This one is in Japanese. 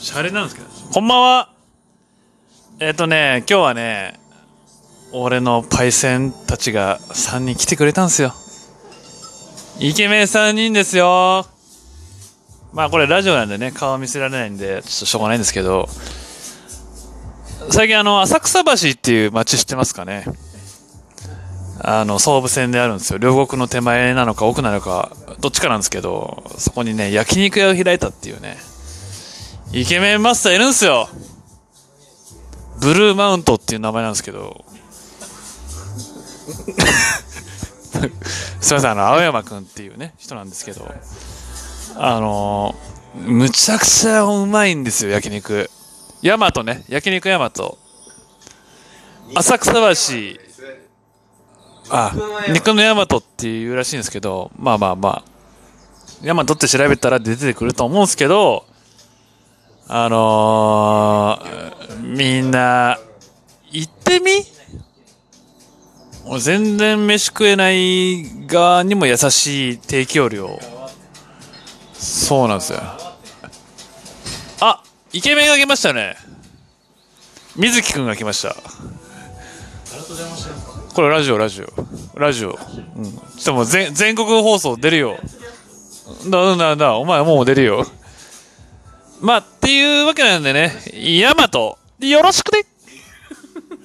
シャレなんですけど。こんばんは。えっ、とね、今日はね、俺のパイセンたちが3人来てくれたんですよ。イケメン3人ですよ。まあこれラジオなんでね、顔見せられないんで、ちょっとしょうがないんですけど、最近あの、浅草橋っていう街知ってますかねあの、総武線であるんですよ。両国の手前なのか奥なのか、どっちかなんですけど、そこにね、焼肉屋を開いたっていうね、イケメンマスターいるんですよ。ブルーマウントっていう名前なんですけど、すいません、あの、青山くんっていうね、人なんですけど、あのー、むちゃくちゃうまいんですよ、焼肉。ヤマトね、焼肉ヤマト。浅草橋、あ、肉のヤマトっていうらしいんですけど、まあまあまあ、ヤマトって調べたら出てくると思うんですけど、あのー、みんな、行ってみ？もう全然飯食えない側にも優しい提供量。そうなんですよ。あ、イケメンが来ましたね。水木くんが来ました。これラジオ、ラジオ。ラジオ。うん。ちょっともう全全国放送出るよ。だ、だ、だ、お前もう出るよ。まあ、っていうわけなんでね、ヤマト、よろしくね。